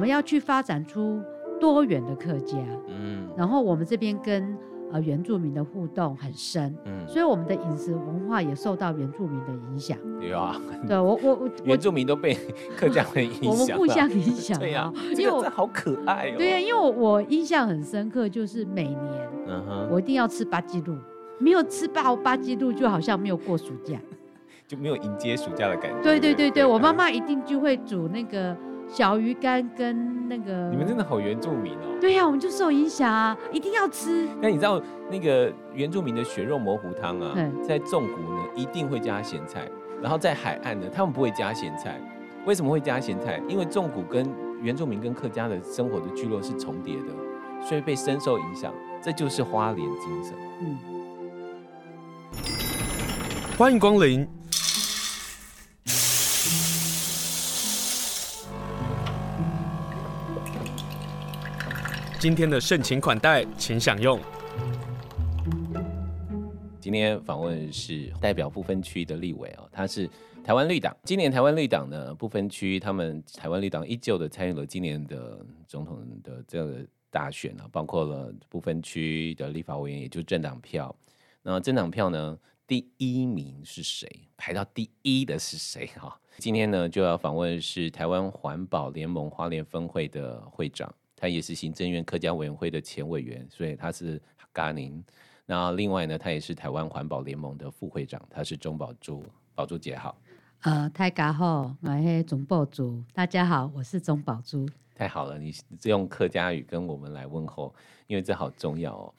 们要去发展出多元的客家，嗯，然后我们这边跟呃原住民的互动很深，嗯，所以我们的饮食文化也受到原住民的影响。对啊，对我我我原住民都被客家人 影响，我们互相影响。对呀，因为我好可爱哦。对呀，因为我我印象很深刻，就是每年，嗯哼，我一定要吃八吉路，没有吃八八吉路，就好像没有过暑假，就没有迎接暑假的感觉。对对对对，我妈妈一定就会煮那个。小鱼干跟那个，你们真的好原住民哦。对呀、啊，我们就受影响啊，一定要吃。那你知道那个原住民的血肉模糊汤啊，在纵谷呢一定会加咸菜，然后在海岸呢他们不会加咸菜。为什么会加咸菜？因为纵谷跟原住民跟客家的生活的聚落是重叠的，所以被深受影响。这就是花莲精神。嗯，欢迎光临。今天的盛情款待，请享用。今天访问是代表不分区的立委哦，他是台湾绿党。今年台湾绿党呢，不分区，他们台湾绿党依旧的参与了今年的总统的这个大选啊，包括了不分区的立法委员，也就是政党票。那政党票呢，第一名是谁？排到第一的是谁？哈，今天呢就要访问是台湾环保联盟花莲分会的会长。他也是行政院客家委员会的前委员，所以他是嘎宁。那另外呢，他也是台湾环保联盟的副会长，他是钟宝珠。宝珠姐好。呃，太家好，我是钟宝珠。大家好，我是钟宝珠。太好了，你用客家语跟我们来问候，因为这好重要哦。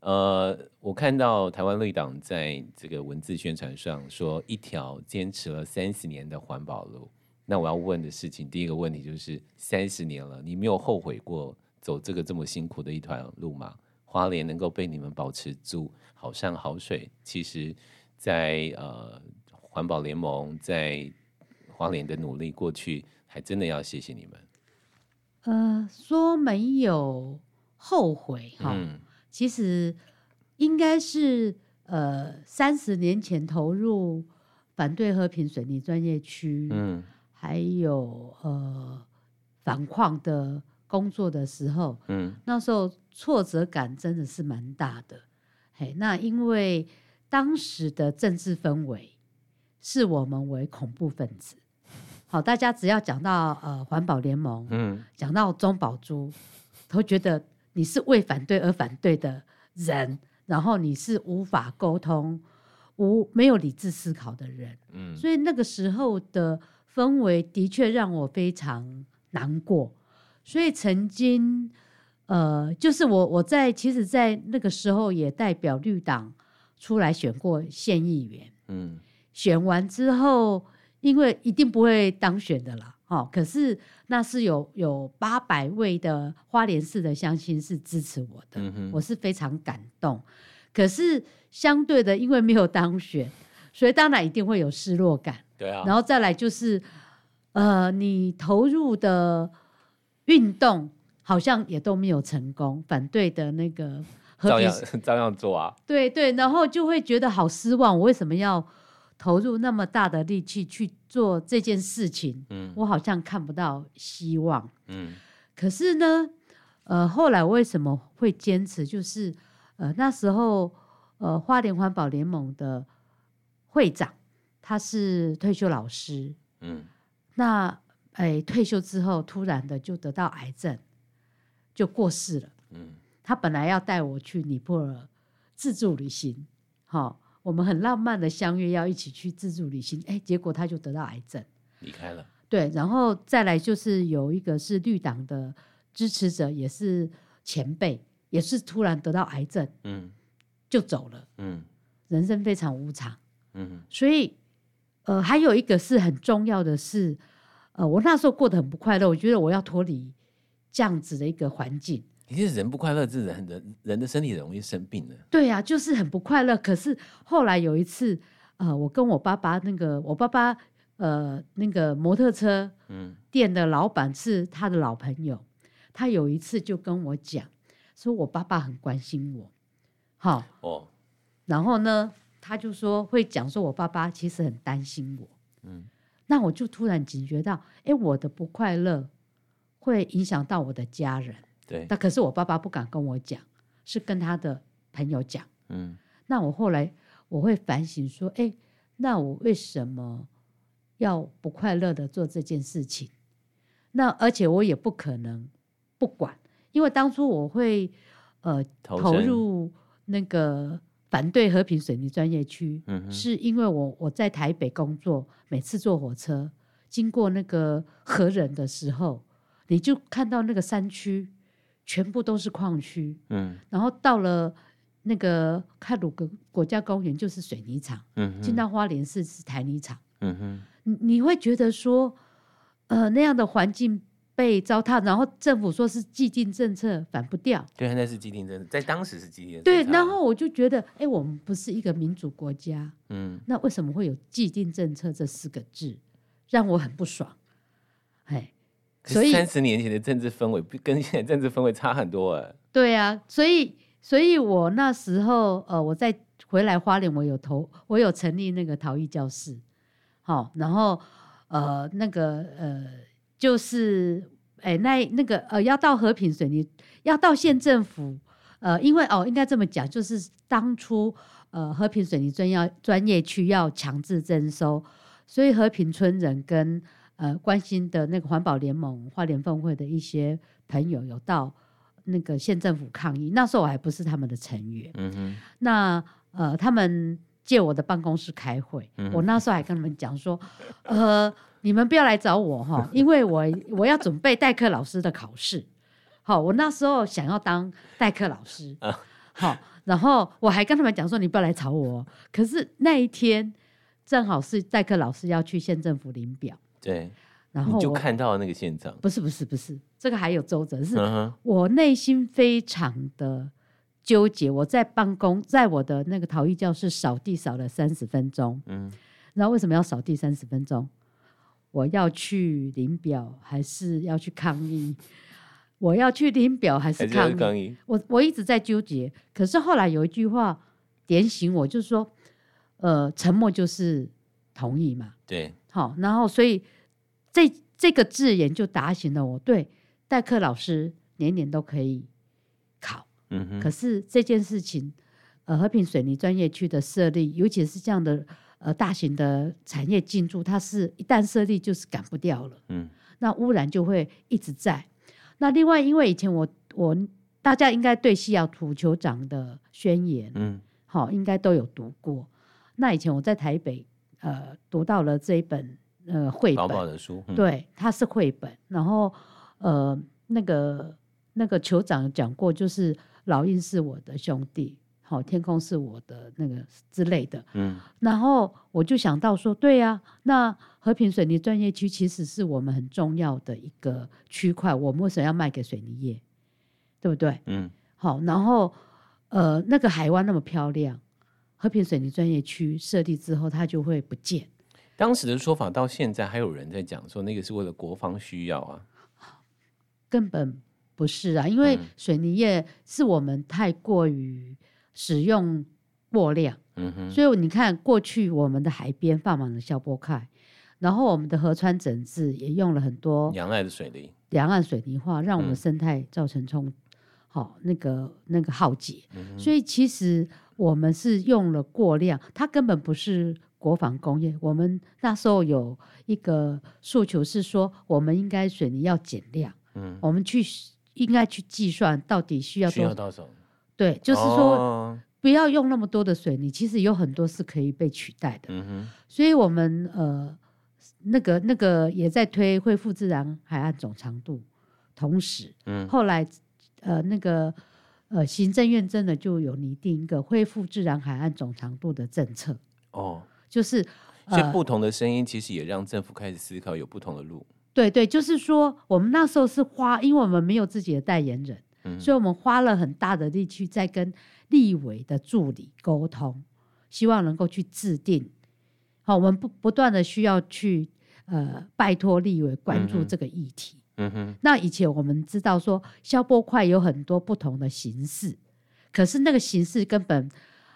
呃，我看到台湾绿党在这个文字宣传上说，一条坚持了三十年的环保路。那我要问的事情，第一个问题就是三十年了，你没有后悔过走这个这么辛苦的一团路吗？花莲能够被你们保持住好山好水，其实在，在呃环保联盟在花莲的努力，过去还真的要谢谢你们。呃，说没有后悔哈，嗯、其实应该是呃三十年前投入反对和平水泥专业区，嗯。还有呃，反矿的工作的时候，嗯，那时候挫折感真的是蛮大的。嘿，那因为当时的政治氛围视我们为恐怖分子。好，大家只要讲到呃环保联盟，嗯，讲到中宝珠，都觉得你是为反对而反对的人，然后你是无法沟通、无没有理智思考的人。嗯，所以那个时候的。氛围的确让我非常难过，所以曾经，呃，就是我我在其实，在那个时候也代表绿党出来选过县议员，嗯，选完之后，因为一定不会当选的啦，哦，可是那是有有八百位的花莲市的乡亲是支持我的，嗯，我是非常感动。可是相对的，因为没有当选，所以当然一定会有失落感。对啊，然后再来就是，呃，你投入的运动好像也都没有成功，反对的那个照样 照样做啊。对对，然后就会觉得好失望，我为什么要投入那么大的力气去做这件事情？嗯，我好像看不到希望。嗯，可是呢，呃，后来我为什么会坚持？就是呃，那时候呃，花莲环保联盟的会长。他是退休老师，嗯，那哎退休之后突然的就得到癌症，就过世了，嗯，他本来要带我去尼泊尔自助旅行，好，我们很浪漫的相约要一起去自助旅行，哎，结果他就得到癌症，离开了，对，然后再来就是有一个是绿党的支持者，也是前辈，也是突然得到癌症，嗯，就走了，嗯，人生非常无常，嗯，所以。呃，还有一个是很重要的是，呃，我那时候过得很不快乐，我觉得我要脱离这样子的一个环境。其实人不快乐，是人人人的身体容易生病的。对呀、啊，就是很不快乐。可是后来有一次，呃，我跟我爸爸那个，我爸爸呃那个摩托车嗯店的老板是他的老朋友，嗯、他有一次就跟我讲，说我爸爸很关心我，好哦，然后呢？他就说会讲说，我爸爸其实很担心我。嗯，那我就突然警觉到，哎，我的不快乐会影响到我的家人。对，那可是我爸爸不敢跟我讲，是跟他的朋友讲。嗯，那我后来我会反省说，哎，那我为什么要不快乐的做这件事情？那而且我也不可能不管，因为当初我会呃投入那个反对和平水泥专业区，嗯、是因为我我在台北工作，每次坐火车经过那个和仁的时候，你就看到那个山区全部都是矿区，嗯，然后到了那个太鲁格国家公园就是水泥厂，嗯，进到花莲市是台泥厂，嗯哼，你你会觉得说。呃，那样的环境被糟蹋，然后政府说是既定政策，反不掉。对，那是既定政策，在当时是既定政策。对，然后我就觉得，哎，我们不是一个民主国家，嗯，那为什么会有既定政策这四个字，让我很不爽。哎，所以三十年前的政治氛围跟现在政治氛围差很多哎。对啊，所以，所以我那时候，呃，我在回来花莲，我有投，我有成立那个陶艺教室，好，然后。呃，那个呃，就是哎，那那个呃，要到和平水泥，要到县政府，呃，因为哦，应该这么讲，就是当初呃，和平水泥专要专业区要强制征收，所以和平村人跟呃关心的那个环保联盟花莲分会的一些朋友有到那个县政府抗议，那时候我还不是他们的成员，嗯哼，那呃他们。借我的办公室开会，嗯、我那时候还跟他们讲说，呃，你们不要来找我哈，因为我我要准备代课老师的考试。好，我那时候想要当代课老师，好，然后我还跟他们讲说，你不要来吵我。可是那一天正好是代课老师要去县政府领表，对，然后就看到那个现场，不是不是不是，这个还有周折，是我内心非常的。纠结，我在办公，在我的那个陶艺教室扫地扫了三十分钟。嗯，然后为什么要扫地三十分钟？我要去领表，还是要去抗议？我要去领表，还是抗议？抗议。我我一直在纠结。可是后来有一句话点醒我，就是说，呃，沉默就是同意嘛。对。好，然后所以这这个字眼就打醒了我。对，代课老师年年都可以。可是这件事情，呃，和平水泥专业区的设立，尤其是这样的呃大型的产业进驻，它是一旦设立就是赶不掉了。嗯，那污染就会一直在。那另外，因为以前我我大家应该对西雅图酋长的宣言，嗯，好，应该都有读过。那以前我在台北呃读到了这一本呃绘本宝宝的书，嗯、对，它是绘本。然后呃那个那个酋长讲过，就是。老鹰是我的兄弟，好，天空是我的那个之类的，嗯，然后我就想到说，对呀、啊，那和平水泥专业区其实是我们很重要的一个区块，我们为什么要卖给水泥业，对不对？嗯，好，然后呃，那个海湾那么漂亮，和平水泥专业区设立之后，它就会不见。当时的说法到现在还有人在讲说，那个是为了国防需要啊，根本。不是啊，因为水泥业是我们太过于使用过量，嗯哼，所以你看过去我们的海边放满了消波块，然后我们的河川整治也用了很多两岸的水泥，两岸水泥化让我们生态造成冲，好、嗯、那个那个浩劫，嗯、所以其实我们是用了过量，它根本不是国防工业。我们那时候有一个诉求是说，我们应该水泥要减量，嗯，我们去。应该去计算到底需要多少？对，就是说不要用那么多的水泥，其实有很多是可以被取代的。嗯哼。所以我们呃那个那个也在推恢复自然海岸总长度，同时，嗯，后来呃那个呃行政院真的就有拟定一个恢复自然海岸总长度的政策。哦，就是所以不同的声音其实也让政府开始思考有不同的路。对对，就是说，我们那时候是花，因为我们没有自己的代言人，嗯、所以我们花了很大的力气在跟立委的助理沟通，希望能够去制定。好，我们不不断的需要去呃拜托立委关注这个议题。嗯哼。那以前我们知道说消波块有很多不同的形式，可是那个形式根本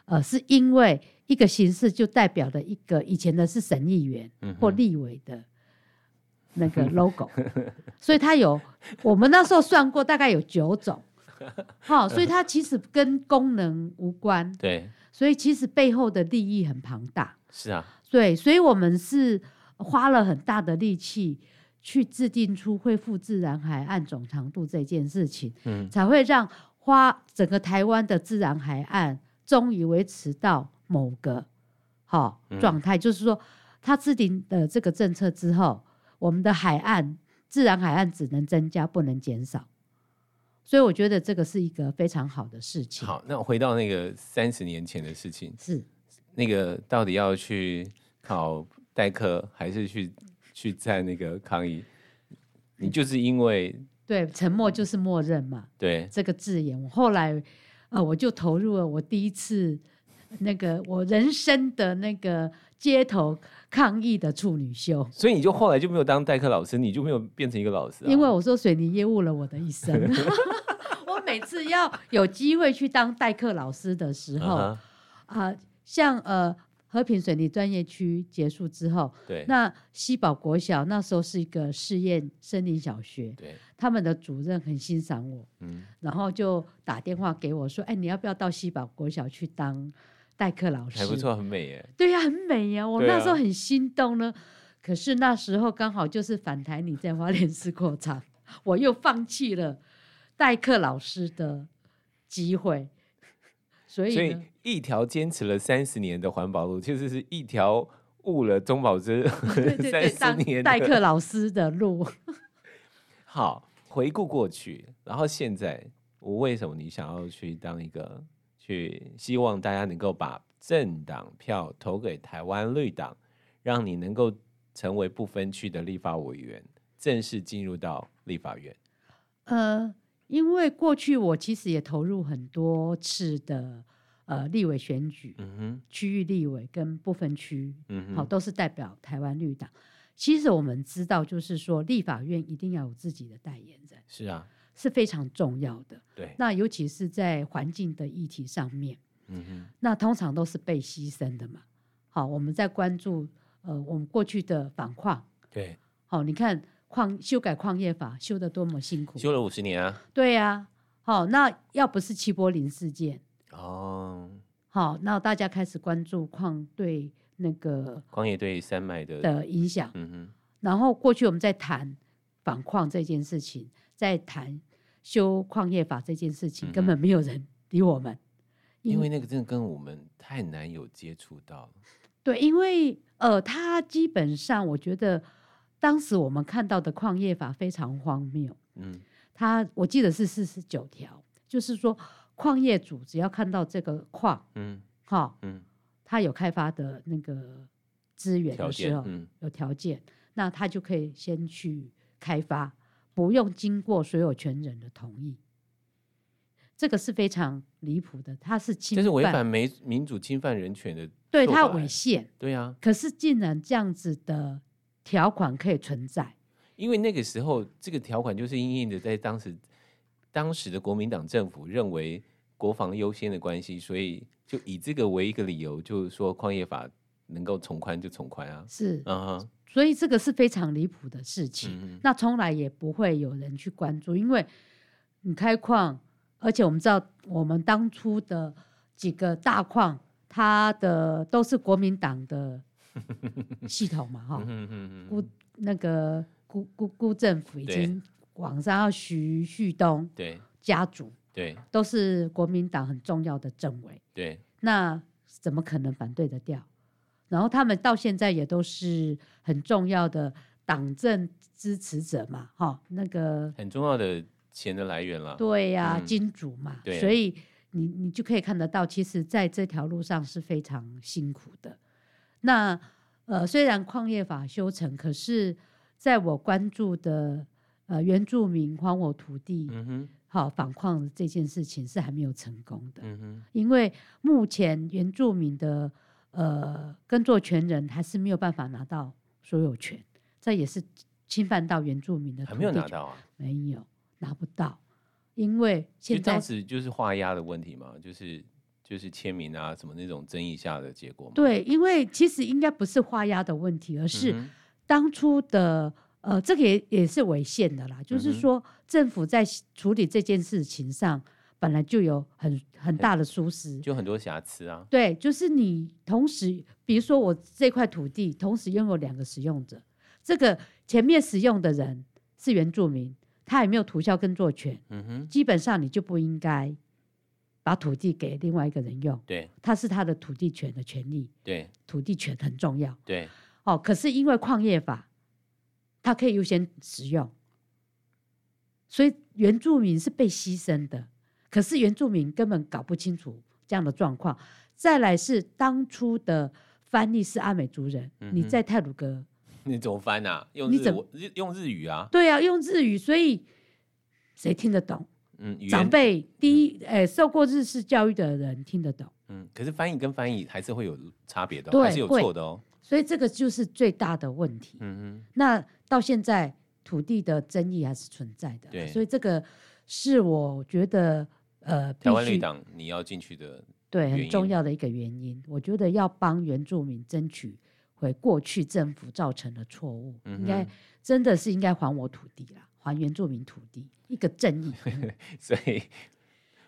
呃是因为一个形式就代表了一个以前的是省议员或立委的。那个 logo，所以它有我们那时候算过，大概有九种。好，所以它其实跟功能无关。对，所以其实背后的利益很庞大。是啊，对，所以我们是花了很大的力气去制定出恢复自然海岸总长度这件事情，嗯，才会让花整个台湾的自然海岸终于维持到某个好状态，就是说。他制定的这个政策之后，我们的海岸自然海岸只能增加，不能减少，所以我觉得这个是一个非常好的事情。好，那回到那个三十年前的事情，是那个到底要去考代课，还是去去在那个抗议？你就是因为对沉默就是默认嘛？对这个字眼，我后来呃我就投入了我第一次那个我人生的那个街头。抗议的处女秀，所以你就后来就没有当代课老师，你就没有变成一个老师啊？因为我说水泥业误了我的一生。我每次要有机会去当代课老师的时候，啊、uh -huh. 呃，像呃和平水泥专业区结束之后，对，那西宝国小那时候是一个试验森林小学，对，他们的主任很欣赏我，嗯，然后就打电话给我说，哎，你要不要到西宝国小去当？代课老师还不错，很美耶。对呀、啊，很美呀。我那时候很心动呢，啊、可是那时候刚好就是反台你在花莲市扩厂，我又放弃了代课老师的机会。所以，所以一条坚持了三十年的环保路，其实是一条误了钟宝珍三十年代课老师的路。好，回顾过去，然后现在，我为什么你想要去当一个？去希望大家能够把政党票投给台湾绿党，让你能够成为不分区的立法委员，正式进入到立法院。呃，因为过去我其实也投入很多次的呃立委选举，嗯哼，区域立委跟不分区，嗯哼，好，都是代表台湾绿党。其实我们知道，就是说立法院一定要有自己的代言人。是啊。是非常重要的，对。那尤其是在环境的议题上面，嗯哼，那通常都是被牺牲的嘛。好，我们在关注呃，我们过去的反矿，对。好，你看矿修改矿业法修得多么辛苦，修了五十年啊。对呀、啊。好，那要不是齐柏林事件，哦，好，那大家开始关注矿对那个矿业对山脉的的影响，嗯哼。然后过去我们在谈反矿这件事情。在谈修矿业法这件事情，根本没有人理我们，因为那个真的跟我们太难有接触到。对，因为呃，他基本上我觉得当时我们看到的矿业法非常荒谬。嗯，他我记得是四十九条，就是说矿业主只要看到这个矿，嗯，好，嗯，他有开发的那个资源的时候，嗯，有条件，那他就可以先去开发。不用经过所有权人的同意，这个是非常离谱的。他是侵犯，这是违反民民主、侵犯人权的。对，他违宪。对啊。可是竟然这样子的条款可以存在，因为那个时候这个条款就是因应的，在当时当时的国民党政府认为国防优先的关系，所以就以这个为一个理由，就是说矿业法能够从宽就从宽啊。是，嗯哼。所以这个是非常离谱的事情，嗯，那从来也不会有人去关注，因为你开矿，而且我们知道我们当初的几个大矿，它的都是国民党的 系统嘛，哈，辜那个辜辜辜政府已经往上要徐旭东对家族对，都是国民党很重要的政委对，那怎么可能反对得掉？然后他们到现在也都是很重要的党政支持者嘛，哈，那个很重要的钱的来源了。对呀、啊嗯，金主嘛，所以你你就可以看得到，其实在这条路上是非常辛苦的。那呃，虽然矿业法修成，可是在我关注的呃原住民还我土地，嗯哼，好反矿这件事情是还没有成功的，嗯哼，因为目前原住民的。呃，耕作权人还是没有办法拿到所有权，这也是侵犯到原住民的土地。还没有拿到啊？没有，拿不到，因为现在当时就是画押的问题嘛，就是就是签名啊什么那种争议下的结果嘛。对，因为其实应该不是画押的问题，而是当初的呃，这个也也是违宪的啦。就是说，政府在处理这件事情上，本来就有很很大的疏失，就很多瑕疵啊。对，就是你同时，比如说我这块土地同时拥有两个使用者，这个前面使用的人是原住民，他也没有土销耕作权，嗯哼，基本上你就不应该把土地给另外一个人用。对，他是他的土地权的权利。对，土地权很重要。对，哦，可是因为矿业法，他可以优先使用，所以原住民是被牺牲的。可是原住民根本搞不清楚这样的状况。再来是当初的翻译是阿美族人，嗯、你在泰鲁阁，你怎么翻啊？用日日用日语啊？对啊，用日语，所以谁听得懂？嗯，长辈第一，哎、嗯欸，受过日式教育的人听得懂。嗯，可是翻译跟翻译还是会有差别的，对，还是有错的哦。所以这个就是最大的问题。嗯哼，那到现在土地的争议还是存在的。对，所以这个是我觉得。呃，台湾绿党你要进去的，对，很重要的一个原因，我觉得要帮原住民争取回过去政府造成的错误，嗯、应该真的是应该还我土地啦，还原住民土地，一个正义。所以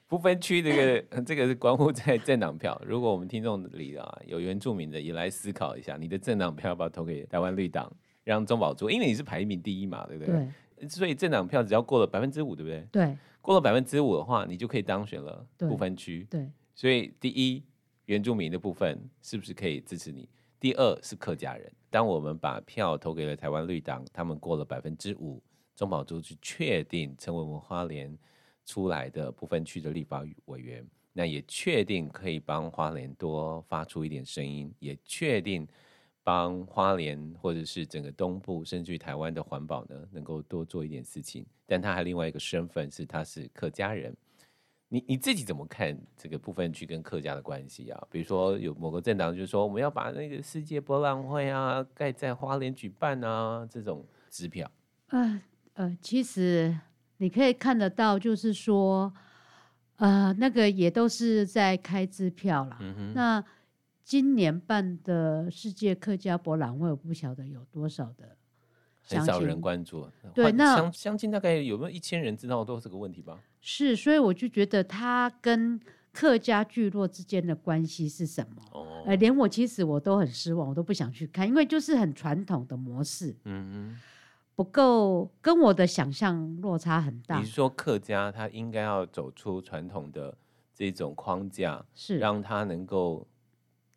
不分区这个这个是关乎在政党票，如果我们听众里啊有原住民的，也来思考一下，你的政党票要不要投给台湾绿党，让中宝珠，因为你是排名第一嘛，对不对？对，所以政党票只要过了百分之五，对不对？对。过了百分之五的话，你就可以当选了。不分区，对，所以第一，原住民的部分是不是可以支持你？第二是客家人。当我们把票投给了台湾绿党，他们过了百分之五，中保珠去确定成为我们花莲出来的不分区的立法委员，那也确定可以帮花莲多发出一点声音，也确定。帮花莲或者是整个东部，甚至于台湾的环保呢，能够多做一点事情。但他还另外一个身份是，他是客家人。你你自己怎么看这个部分去跟客家的关系啊？比如说有某个政党就是说，我们要把那个世界博览会啊盖在花莲举办啊，这种支票。呃呃，其实你可以看得到，就是说，呃，那个也都是在开支票啦。嗯哼，那。今年办的世界客家博览会，我不晓得有多少的，很少人关注。对，那相相信大概有没有一千人知道都是这个问题吧？是，所以我就觉得他跟客家聚落之间的关系是什么？哦，呃，连我其实我都很失望，我都不想去看，因为就是很传统的模式，嗯嗯，不够跟我的想象落差很大。你是说客家他应该要走出传统的这种框架，是让他能够。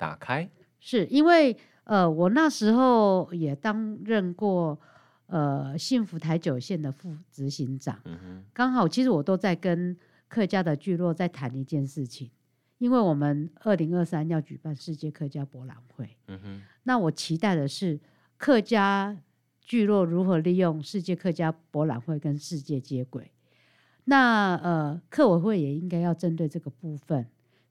打开。是因为呃，我那时候也担任过呃幸福台九线的副执行长，嗯哼，刚好其实我都在跟客家的聚落在谈一件事情，因为我们二零二三要举办世界客家博览会，嗯哼，那我期待的是客家聚落如何利用世界客家博览会跟世界接轨，那呃客委会也应该要针对这个部分。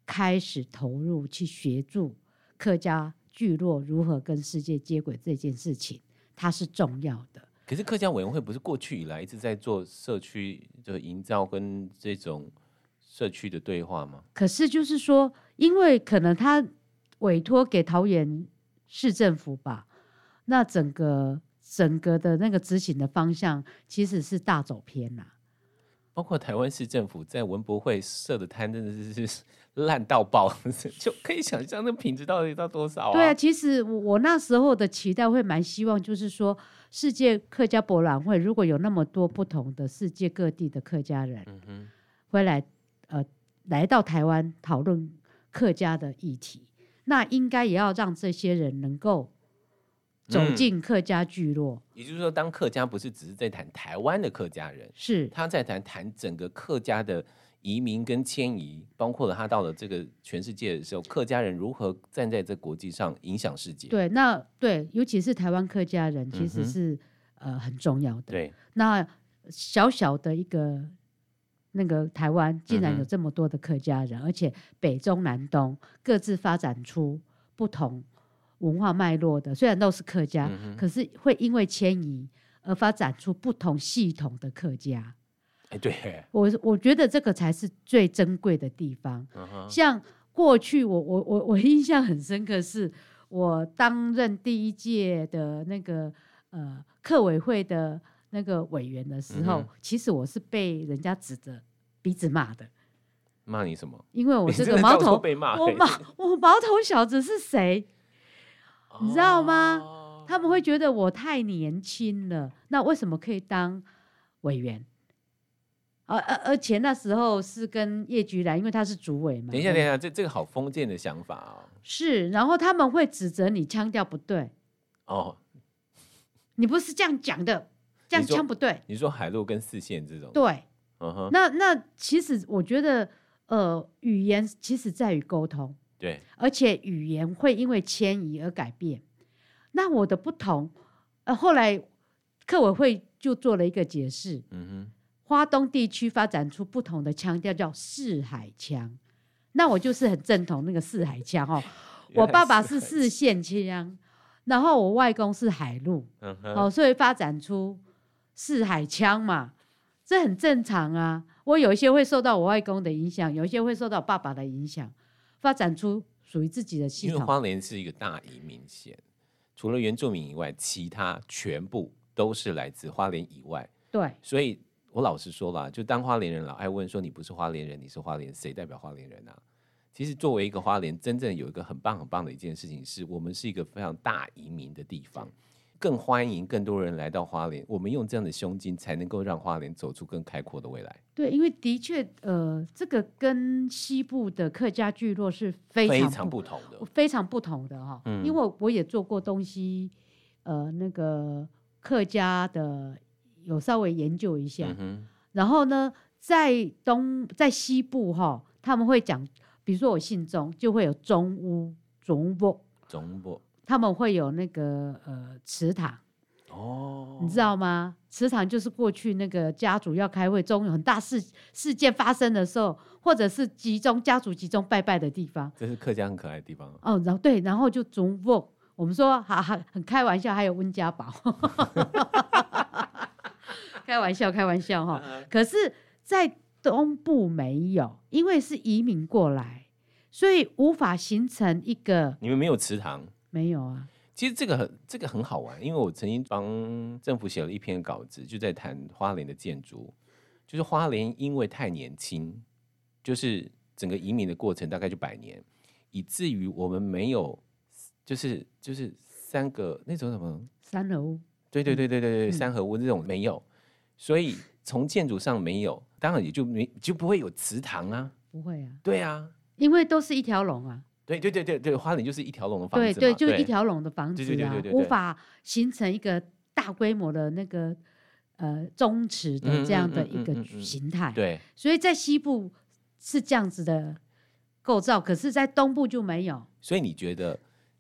开始投入去协助客家聚落如何跟世界接轨这件事情，它是重要的。可是客家委员会不是过去以来一直在做社区的营造跟这种社区的对话吗？可是就是说，因为可能他委托给桃园市政府吧，那整个整个的那个执行的方向其实是大走偏了。包括台湾市政府在文博会设的摊，真的是是烂到爆，就可以想象那品质到底到多少啊？对啊，其实我我那时候的期待会蛮希望，就是说世界客家博览会如果有那么多不同的世界各地的客家人，嗯哼，会来呃来到台湾讨论客家的议题，那应该也要让这些人能够。走进客家聚落，嗯，也就是说，当客家不是只是在谈台湾的客家人，是他在谈谈整个客家的移民跟迁移，包括了他到了这个全世界的时候，客家人如何站在这国际上影响世界。对，那对，尤其是台湾客家人，其实是、嗯、呃很重要的。对，那小小的一个那个台湾，竟然有这么多的客家人，嗯、而且北中南东各自发展出不同。文化脉络的，虽然都是客家，嗯、可是会因为迁移而发展出不同系统的客家。哎，对，我我觉得这个才是最珍贵的地方。嗯、像过去我我我我印象很深刻，是我担任第一届的那个呃客委会的那个委员的时候，嗯、其实我是被人家指着鼻子骂的。骂你什么？因为我这个毛头被骂，我毛我毛头小子是谁？哦、你知道吗？他们会觉得我太年轻了。那为什么可以当委员？而而而且那时候是跟叶菊兰，因为他是主委嘛。等一下，等一下，这这个好封建的想法哦。是，然后他们会指责你腔调不对。哦，你不是这样讲的，这样腔不对。你说海陆跟四线这种？对，嗯哼。那那其实我觉得，呃，语言其实在于沟通。对。而且语言会因为迁移而改变。那我的不同，呃，后来客委会就做了一个解释。嗯哼。花东地区发展出不同的腔调，叫四海腔。那我就是很正统那个四海腔哦。我爸爸是四县腔，然后我外公是海陆，哦，所以发展出四海腔嘛，这很正常啊。我有一些会受到我外公的影响，有一些会受到爸爸的影响，发展出属于自己的系统。因为花莲是一个大移民县，除了原住民以外，其他全部都是来自花莲以外。对，所以。我老实说啦，就当花莲人老爱问说，你不是花莲人，你是花莲，谁代表花莲人啊？其实作为一个花莲，真正有一个很棒很棒的一件事情是，我们是一个非常大移民的地方，更欢迎更多人来到花莲。我们用这样的胸襟，才能够让花莲走出更开阔的未来。对，因为的确，呃，这个跟西部的客家聚落是非常不非常不同的，非常不同的哈。嗯，因为我也做过东西，呃，那个客家的。有稍微研究一下，嗯、哼然后呢，在东在西部哈，他们会讲，比如说我姓钟，就会有钟屋、钟屋、钟屋，他们会有那个呃祠堂哦，你知道吗？祠堂就是过去那个家族要开会中有很大事事件发生的时候，或者是集中家族集中拜拜的地方。这是客家很可爱的地方哦。然后对，然后就钟屋，我们说还还很开玩笑，还有温家宝。开玩笑，开玩笑哈。可是，在东部没有，因为是移民过来，所以无法形成一个。你们没有祠堂？没有啊。其实这个很，这个很好玩，因为我曾经帮政府写了一篇稿子，就在谈花莲的建筑，就是花莲因为太年轻，就是整个移民的过程大概就百年，以至于我们没有，就是就是三个那种什么三合屋。对对对对对对，嗯、三合屋这种没有。所以从建筑上没有，当然也就没就不会有祠堂啊，不会啊，对啊，因为都是一条龙啊，对对对对对，花莲就是一条龙的房子，对对，就是一条龙的房子啊，对对对对对，无法形成一个大规模的那个呃宗祠的这样的一个形态，对，所以在西部是这样子的构造，可是在东部就没有。所以你觉得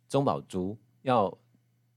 钟宝珠要？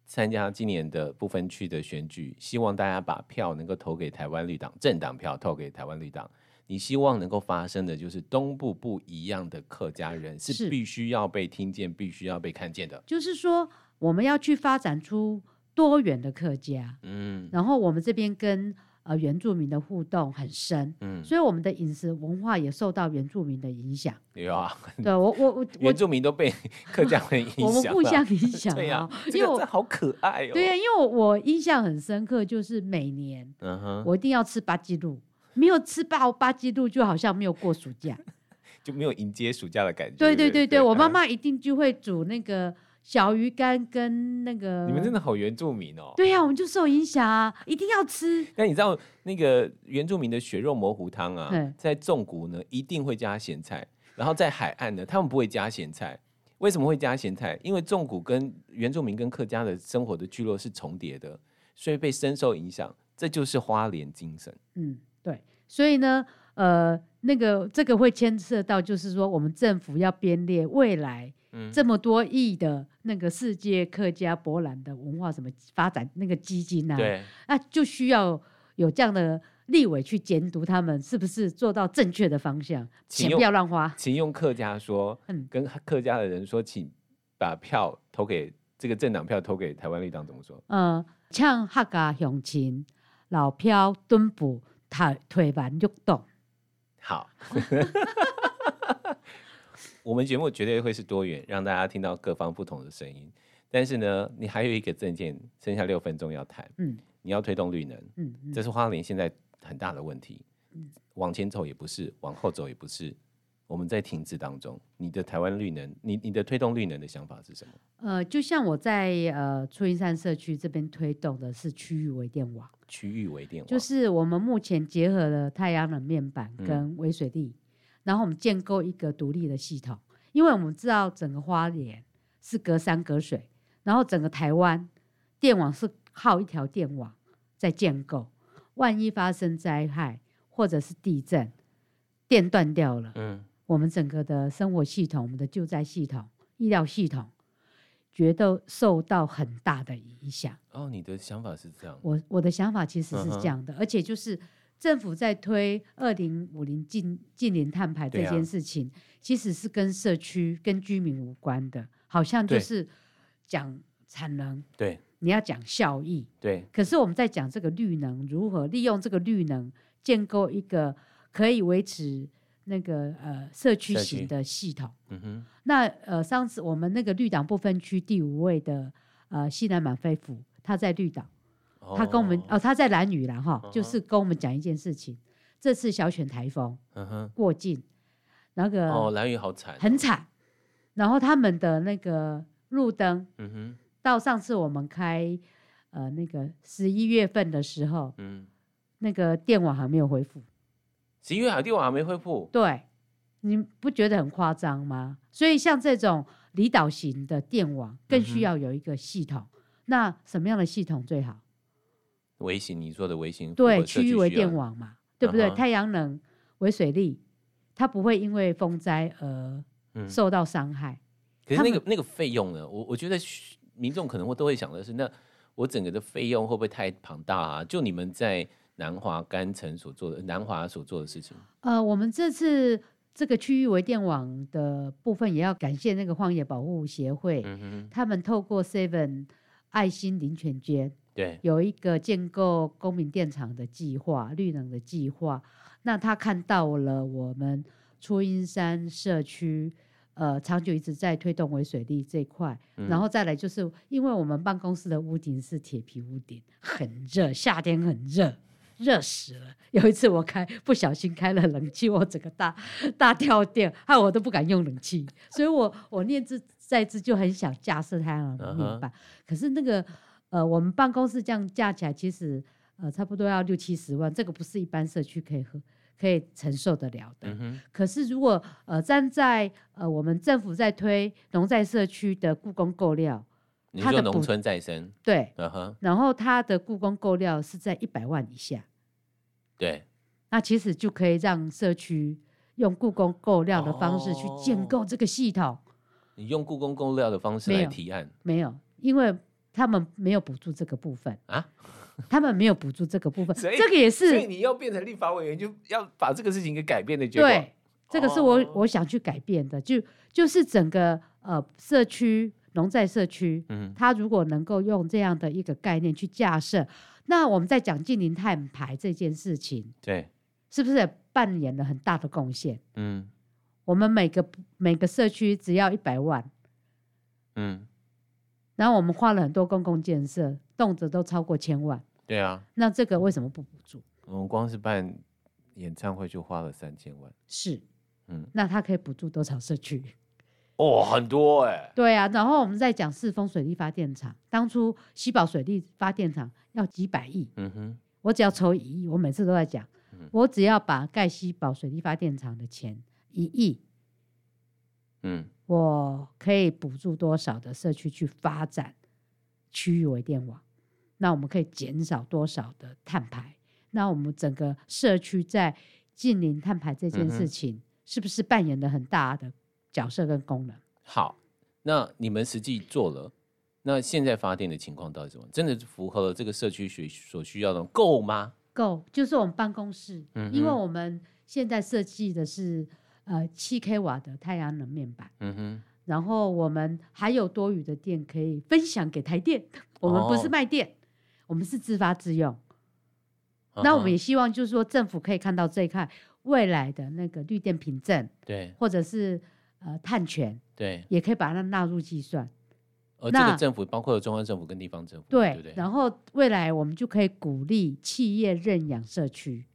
参加今年的不分区的选举，希望大家把票能够投给台湾绿党，政党票投给台湾绿党。你希望能够发生的就是东部不一样的客家人是必须要被听见，必须要被看见的。就是说，我们要去发展出多元的客家，嗯，然后我们这边跟。呃，原住民的互动很深，嗯，所以我们的饮食文化也受到原住民的影响。有啊，对我我我 原住民都被客家人影响，我们互相影响。对呀，因为这好可爱哦。对呀，因为我我印象很深刻，就是每年，嗯哼，我一定要吃八吉路，没有吃饱八季度，就好像没有过暑假，就没有迎接暑假的感觉。对对对对，我妈妈一定就会煮那个。小鱼干跟那个，你们真的好原住民哦。对呀、啊，我们就受影响啊，一定要吃。那你知道那个原住民的血肉模糊汤啊，在纵谷呢一定会加咸菜，然后在海岸呢他们不会加咸菜。为什么会加咸菜？因为纵谷跟原住民跟客家的生活的聚落是重叠的，所以被深受影响。这就是花莲精神。嗯，对。所以呢，呃，那个这个会牵涉到，就是说我们政府要编列未来。这么多亿的那个世界客家博览的文化什么发展那个基金啊，对，那就需要有这样的立委去监督他们是不是做到正确的方向，请不要乱花。请用客家说，嗯，跟客家的人说，请把票投给这个政党票投给台湾立党，怎么说？嗯，像客家乡亲老票墩布台推板喐动，好。我们节目绝对会是多元，让大家听到各方不同的声音。但是呢，你还有一个证件，剩下六分钟要谈。嗯，你要推动绿能。嗯，嗯，这是花莲现在很大的问题。嗯，往前走也不是，往后走也不是。我们在停滞当中，你的台湾绿能，你你的推动绿能的想法是什么？呃，就像我在呃初音山社区这边推动的是区域微电网，区域微电网就是我们目前结合了太阳能面板跟微水力，嗯、然后我们建构一个独立的系统，因为我们知道整个花莲是隔山隔水，然后整个台湾电网是靠一条电网在建构，万一发生灾害或者是地震，电断掉了，嗯。我们整个的生活系统、我们的救灾系统、医疗系统，觉得受到很大的影响。哦，你的想法是这样？我我的想法其实是这样的，嗯、而且就是政府在推二零五零净净零碳排这件事情，啊、其实是跟社区、跟居民无关的，好像就是讲产能，对，你要讲效益，对。可是我们在讲这个绿能如何利用这个绿能建构一个可以维持。那个呃社区型的系统，嗯哼，那呃上次我们那个绿岛不分区第五位的呃西南满飞虎，他在绿岛，哦、他跟我们。哦他在兰屿啦哈，就是跟我们讲一件事情，这次小犬台风，嗯哼，过境，那个哦兰屿好惨，很惨，然后他们的那个路灯，嗯哼，到上次我们开呃那个十一月份的时候，嗯，那个电网还没有恢复。十一月海地网还没恢复，对，你不觉得很夸张吗？所以像这种离岛型的电网，更需要有一个系统。嗯、那什么样的系统最好？微型，你说的微型，对，区域微电网嘛，对不对？嗯、太阳能、微水力，它不会因为风灾而受到伤害。嗯、可是那个那个费用呢？我我觉得民众可能会都会想的是，那我整个的费用会不会太庞大啊？就你们在。南华干城所做的，南华所做的事情。呃，我们这次这个区域微电网的部分，也要感谢那个荒野保护协会，嗯、哼他们透过 Seven 爱心林犬捐，对，有一个建构公民电厂的计划，绿能的计划。那他看到了我们初音山社区，呃，长久一直在推动微水力这一块，嗯、然后再来就是因为我们办公室的屋顶是铁皮屋顶，很热，夏天很热。热死了！有一次我开不小心开了冷气，我整个大大跳电，害我都不敢用冷气。所以我我念兹在兹就很想架设太阳能面板，uh huh. 可是那个呃，我们办公室这样架起来，其实呃差不多要六七十万，这个不是一般社区可以和可以承受得了的。Uh. 可是如果呃站在呃我们政府在推农在社区的故宫购料。你说农村再生对，uh 然后它的故宫购料是在一百万以下，对，那其实就可以让社区用故宫购料的方式去建构这个系统。你用故宫购料的方式来提案？没有，因为他们没有补助这个部分啊，他们没有补助这个部分，所以这个也是，所以你要变成立法委员，就要把这个事情给改变的结果。对，这个是我我想去改变的，就就是整个呃社区。农在社区，嗯，他如果能够用这样的一个概念去架设，那我们在讲近邻碳排这件事情，对，是不是也扮演了很大的贡献？嗯，我们每个每个社区只要一百万，嗯，然后我们花了很多公共建设，动辄都超过千万，对啊，那这个为什么不补助？我们光是办演唱会就花了三千万，是，嗯，那他可以补助多少社区？哦，很多哎、欸。对啊，然后我们再讲四峰水力发电厂，当初西宝水力发电厂要几百亿，嗯哼，我只要抽一亿，我每次都在讲，嗯、我只要把盖西宝水力发电厂的钱一亿，嗯，我可以补助多少的社区去发展区域微电网？那我们可以减少多少的碳排？那我们整个社区在近零碳排这件事情，是不是扮演了很大的？角色跟功能好，那你们实际做了，那现在发电的情况到底怎么？真的符合了这个社区所所需要的够吗？够，就是我们办公室，嗯、因为我们现在设计的是呃七 k 瓦的太阳能面板，嗯哼，然后我们还有多余的电可以分享给台电，我们不是卖电，哦、我们是自发自用。哦、那我们也希望就是说政府可以看到这一块未来的那个绿电凭证，对，或者是。呃，碳权对，也可以把它纳入计算。而这个政府包括了中央政府跟地方政府，对，对不对？然后未来我们就可以鼓励企业认养社区。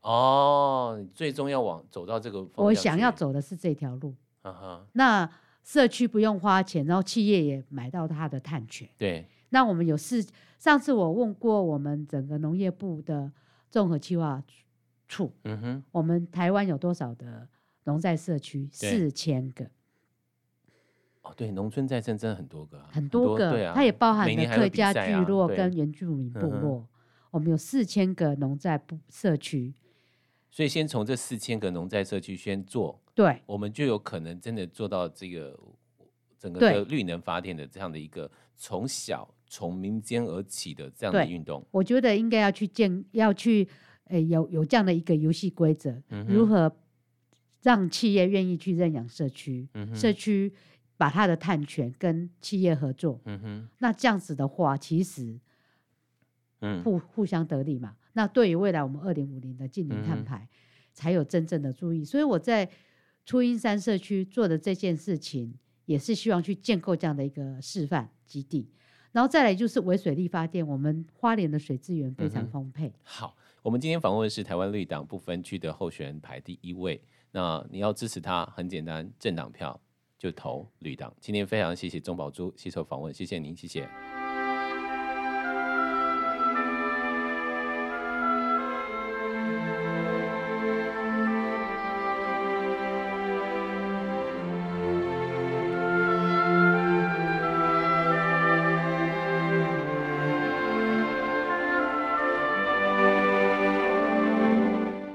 哦，最终要往走到这个方向，我想要走的是这条路。啊哈，那社区不用花钱，然后企业也买到它的碳权。对，那我们有四，上次我问过我们整个农业部的综合计划处，嗯哼，我们台湾有多少的农在社区？四千个。哦，对，农村再生真的很多个，很多个，对啊，它也包含了客家聚落啊、跟原住民部落。我们有四千个农在部社区。所以先从这四千个农在社区先做，对，我们就有可能真的做到这个整个的绿能发电的这样的一个从小从民间而起的这样的运动。我觉得应该要去建，要去诶、欸、有有这样的一个游戏规则，嗯、如何让企业愿意去认养社区，嗯、社区把它的碳权跟企业合作，那这样子的话，其实嗯互互相得利嘛。那对于未来我们二零五零的近零碳排，才有真正的注意。嗯、所以我在初音山社区做的这件事情，也是希望去建构这样的一个示范基地。然后再来就是微水力发电，我们花莲的水资源非常丰沛、嗯。好，我们今天访问的是台湾绿党不分区的候选人排第一位。那你要支持他，很简单，政党票就投绿党。今天非常谢谢钟宝珠接受访问，谢谢您，谢谢。